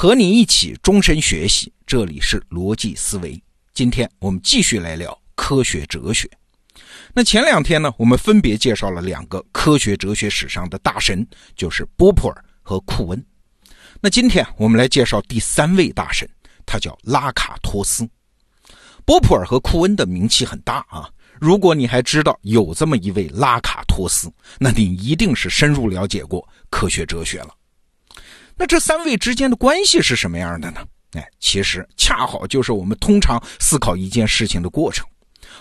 和你一起终身学习，这里是逻辑思维。今天我们继续来聊科学哲学。那前两天呢，我们分别介绍了两个科学哲学史上的大神，就是波普尔和库恩。那今天我们来介绍第三位大神，他叫拉卡托斯。波普尔和库恩的名气很大啊。如果你还知道有这么一位拉卡托斯，那你一定是深入了解过科学哲学了。那这三位之间的关系是什么样的呢？哎，其实恰好就是我们通常思考一件事情的过程。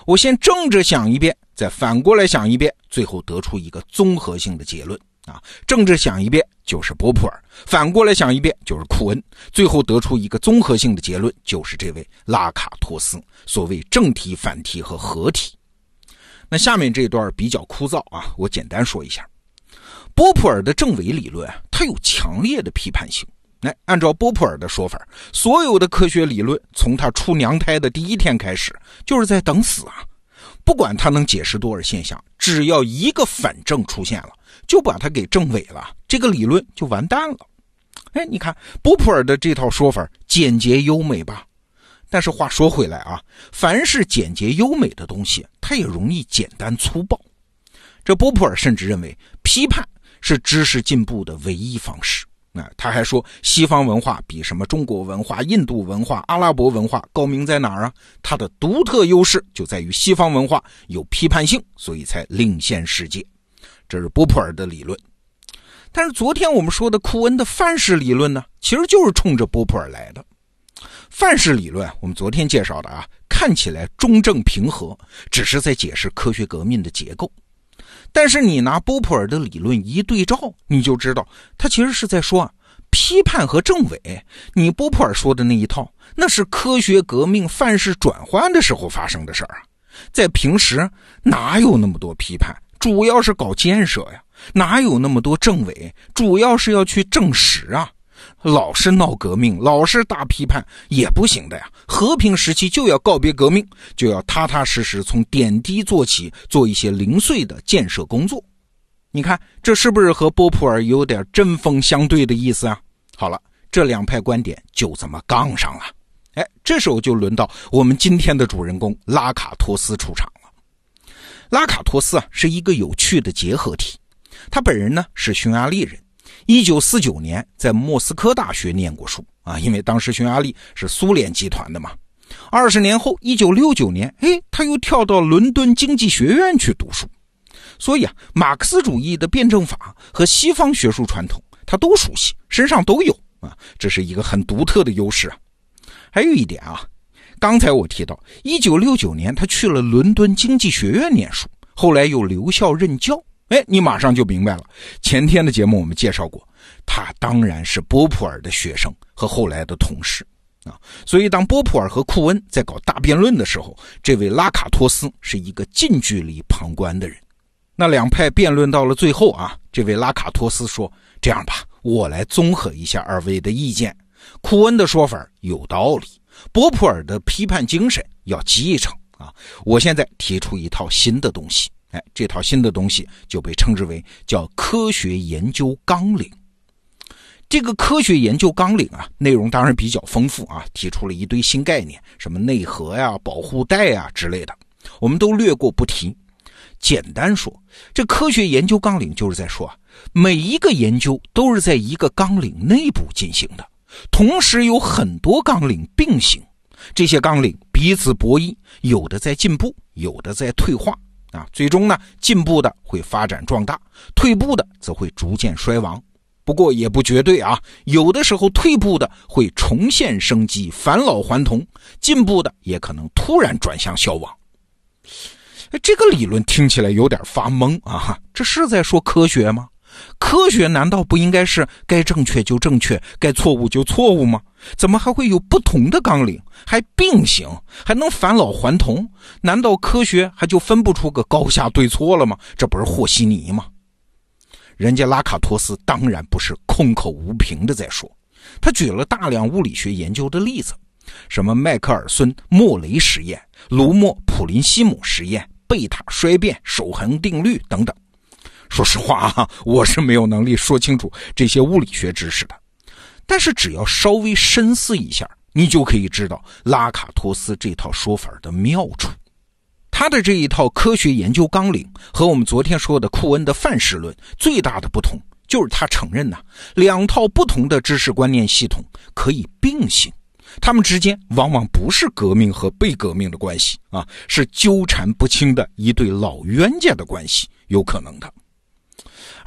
我先正着想一遍，再反过来想一遍，最后得出一个综合性的结论啊。正着想一遍就是波普尔，反过来想一遍就是库恩，最后得出一个综合性的结论就是这位拉卡托斯。所谓正题、反题和合体。那下面这段比较枯燥啊，我简单说一下。波普尔的正伪理论，它有强烈的批判性。来，按照波普尔的说法，所有的科学理论从他出娘胎的第一天开始，就是在等死啊！不管他能解释多少现象，只要一个反证出现了，就把它给证伪了，这个理论就完蛋了。哎，你看波普尔的这套说法简洁优美吧？但是话说回来啊，凡是简洁优美的东西，它也容易简单粗暴。这波普尔甚至认为，批判是知识进步的唯一方式。那他还说，西方文化比什么中国文化、印度文化、阿拉伯文化高明在哪儿啊？它的独特优势就在于西方文化有批判性，所以才领先世界。这是波普尔的理论。但是昨天我们说的库恩的范式理论呢，其实就是冲着波普尔来的。范式理论，我们昨天介绍的啊，看起来中正平和，只是在解释科学革命的结构。但是你拿波普尔的理论一对照，你就知道他其实是在说啊，批判和政委，你波普尔说的那一套，那是科学革命范式转换的时候发生的事儿啊，在平时哪有那么多批判，主要是搞建设呀，哪有那么多政委，主要是要去证实啊。老是闹革命，老是大批判也不行的呀。和平时期就要告别革命，就要踏踏实实从点滴做起，做一些零碎的建设工作。你看，这是不是和波普尔有点针锋相对的意思啊？好了，这两派观点就这么杠上了。哎，这时候就轮到我们今天的主人公拉卡托斯出场了。拉卡托斯啊，是一个有趣的结合体。他本人呢是匈牙利人。一九四九年在莫斯科大学念过书啊，因为当时匈牙利是苏联集团的嘛。二十年后，一九六九年，哎，他又跳到伦敦经济学院去读书。所以啊，马克思主义的辩证法和西方学术传统，他都熟悉，身上都有啊，这是一个很独特的优势啊。还有一点啊，刚才我提到，一九六九年他去了伦敦经济学院念书，后来又留校任教。哎，你马上就明白了。前天的节目我们介绍过，他当然是波普尔的学生和后来的同事啊。所以当波普尔和库恩在搞大辩论的时候，这位拉卡托斯是一个近距离旁观的人。那两派辩论到了最后啊，这位拉卡托斯说：“这样吧，我来综合一下二位的意见。库恩的说法有道理，波普尔的批判精神要继承啊。我现在提出一套新的东西。”这套新的东西就被称之为叫科学研究纲领。这个科学研究纲领啊，内容当然比较丰富啊，提出了一堆新概念，什么内核呀、保护带呀之类的，我们都略过不提。简单说，这科学研究纲领就是在说啊，每一个研究都是在一个纲领内部进行的，同时有很多纲领并行，这些纲领彼此博弈，有的在进步，有的在退化。啊，最终呢，进步的会发展壮大，退步的则会逐渐衰亡。不过也不绝对啊，有的时候退步的会重现生机，返老还童；进步的也可能突然转向消亡。这个理论听起来有点发懵啊，这是在说科学吗？科学难道不应该是该正确就正确，该错误就错误吗？怎么还会有不同的纲领，还并行，还能返老还童？难道科学还就分不出个高下对错了吗？这不是和稀泥吗？人家拉卡托斯当然不是空口无凭的在说，他举了大量物理学研究的例子，什么迈克尔孙莫雷实验、卢默普林西姆实验、贝塔衰变、守恒定律等等。说实话啊，我是没有能力说清楚这些物理学知识的。但是只要稍微深思一下，你就可以知道拉卡托斯这套说法的妙处。他的这一套科学研究纲领和我们昨天说的库恩的范式论最大的不同，就是他承认呐，两套不同的知识观念系统可以并行，他们之间往往不是革命和被革命的关系啊，是纠缠不清的一对老冤家的关系，有可能的。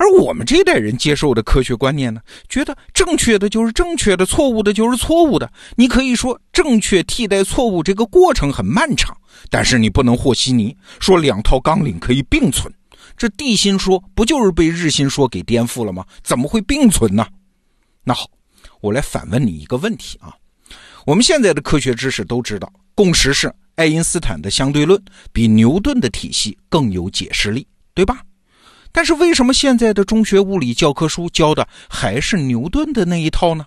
而我们这一代人接受的科学观念呢，觉得正确的就是正确的，错误的就是错误的。你可以说正确替代错误这个过程很漫长，但是你不能和稀泥，说两套纲领可以并存。这地心说不就是被日心说给颠覆了吗？怎么会并存呢？那好，我来反问你一个问题啊。我们现在的科学知识都知道，共识是爱因斯坦的相对论比牛顿的体系更有解释力，对吧？但是为什么现在的中学物理教科书教的还是牛顿的那一套呢？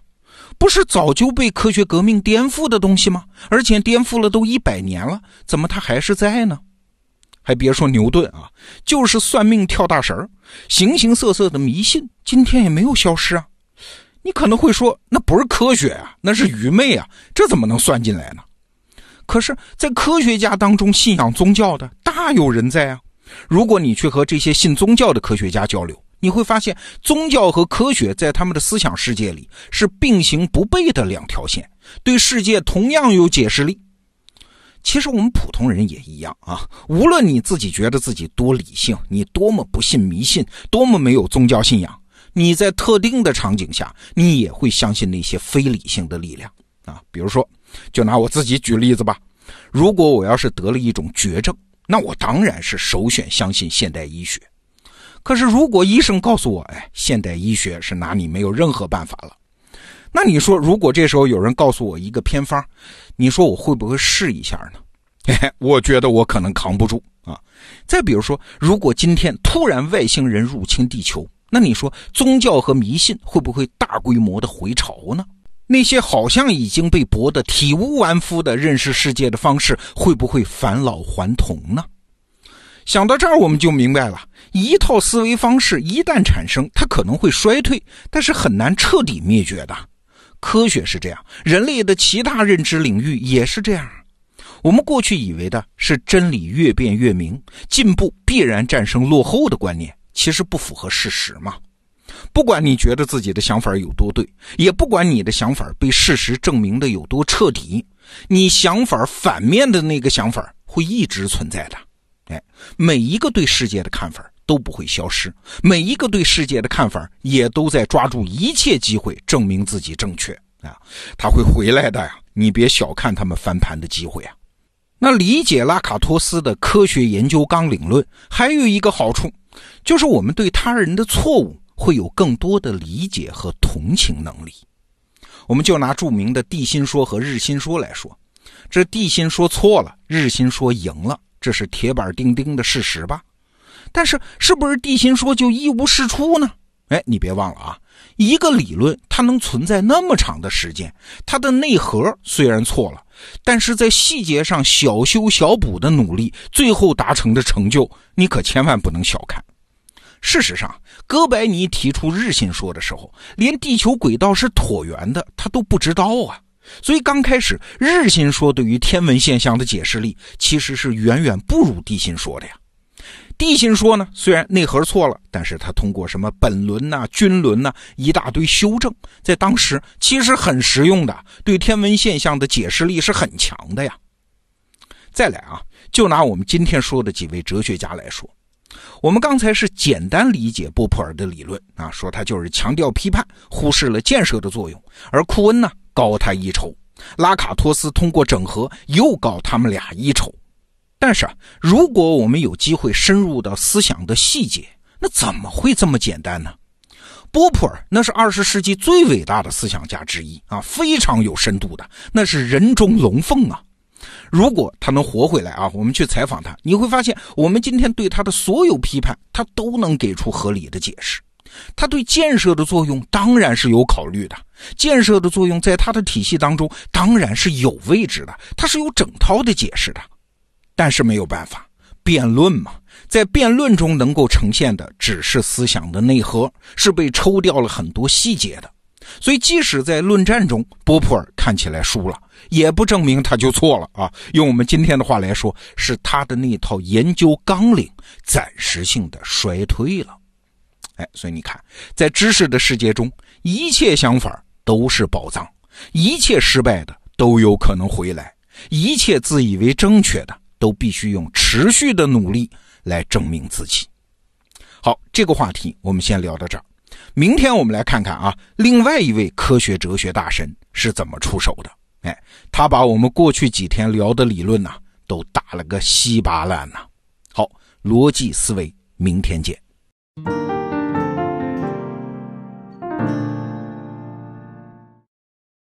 不是早就被科学革命颠覆的东西吗？而且颠覆了都一百年了，怎么它还是在呢？还别说牛顿啊，就是算命跳大神儿、形形色色的迷信，今天也没有消失啊。你可能会说，那不是科学啊，那是愚昧啊，这怎么能算进来呢？可是，在科学家当中，信仰宗教的大有人在啊。如果你去和这些信宗教的科学家交流，你会发现，宗教和科学在他们的思想世界里是并行不悖的两条线，对世界同样有解释力。其实我们普通人也一样啊，无论你自己觉得自己多理性，你多么不信迷信，多么没有宗教信仰，你在特定的场景下，你也会相信那些非理性的力量啊。比如说，就拿我自己举例子吧，如果我要是得了一种绝症。那我当然是首选相信现代医学。可是如果医生告诉我，哎，现代医学是拿你没有任何办法了，那你说，如果这时候有人告诉我一个偏方，你说我会不会试一下呢？嘿 嘿，我觉得我可能扛不住啊。再比如说，如果今天突然外星人入侵地球，那你说宗教和迷信会不会大规模的回潮呢？那些好像已经被驳得体无完肤的认识世界的方式，会不会返老还童呢？想到这儿，我们就明白了，一套思维方式一旦产生，它可能会衰退，但是很难彻底灭绝的。科学是这样，人类的其他认知领域也是这样。我们过去以为的是真理越辩越明，进步必然战胜落后的观念，其实不符合事实嘛。不管你觉得自己的想法有多对，也不管你的想法被事实证明的有多彻底，你想法反面的那个想法会一直存在的。哎，每一个对世界的看法都不会消失，每一个对世界的看法也都在抓住一切机会证明自己正确啊！他会回来的呀，你别小看他们翻盘的机会啊。那理解拉卡托斯的科学研究纲领论还有一个好处，就是我们对他人的错误。会有更多的理解和同情能力。我们就拿著名的地心说和日心说来说，这地心说错了，日心说赢了，这是铁板钉钉的事实吧？但是，是不是地心说就一无是处呢？哎，你别忘了啊，一个理论它能存在那么长的时间，它的内核虽然错了，但是在细节上小修小补的努力，最后达成的成就，你可千万不能小看。事实上，哥白尼提出日心说的时候，连地球轨道是椭圆的他都不知道啊。所以刚开始，日心说对于天文现象的解释力其实是远远不如地心说的呀。地心说呢，虽然内核错了，但是他通过什么本轮呐、均轮呐一大堆修正，在当时其实很实用的，对天文现象的解释力是很强的呀。再来啊，就拿我们今天说的几位哲学家来说。我们刚才是简单理解波普尔的理论啊，说他就是强调批判，忽视了建设的作用。而库恩呢，高他一筹；拉卡托斯通过整合，又高他们俩一筹。但是啊，如果我们有机会深入到思想的细节，那怎么会这么简单呢？波普尔那是二十世纪最伟大的思想家之一啊，非常有深度的，那是人中龙凤啊。如果他能活回来啊，我们去采访他，你会发现，我们今天对他的所有批判，他都能给出合理的解释。他对建设的作用当然是有考虑的，建设的作用在他的体系当中当然是有位置的，他是有整套的解释的。但是没有办法，辩论嘛，在辩论中能够呈现的只是思想的内核，是被抽掉了很多细节的。所以，即使在论战中，波普尔看起来输了，也不证明他就错了啊。用我们今天的话来说，是他的那套研究纲领暂时性的衰退了。哎，所以你看，在知识的世界中，一切想法都是宝藏，一切失败的都有可能回来，一切自以为正确的都必须用持续的努力来证明自己。好，这个话题我们先聊到这儿。明天我们来看看啊，另外一位科学哲学大神是怎么出手的。哎，他把我们过去几天聊的理论呢，都打了个稀巴烂呐。好，逻辑思维，明天见。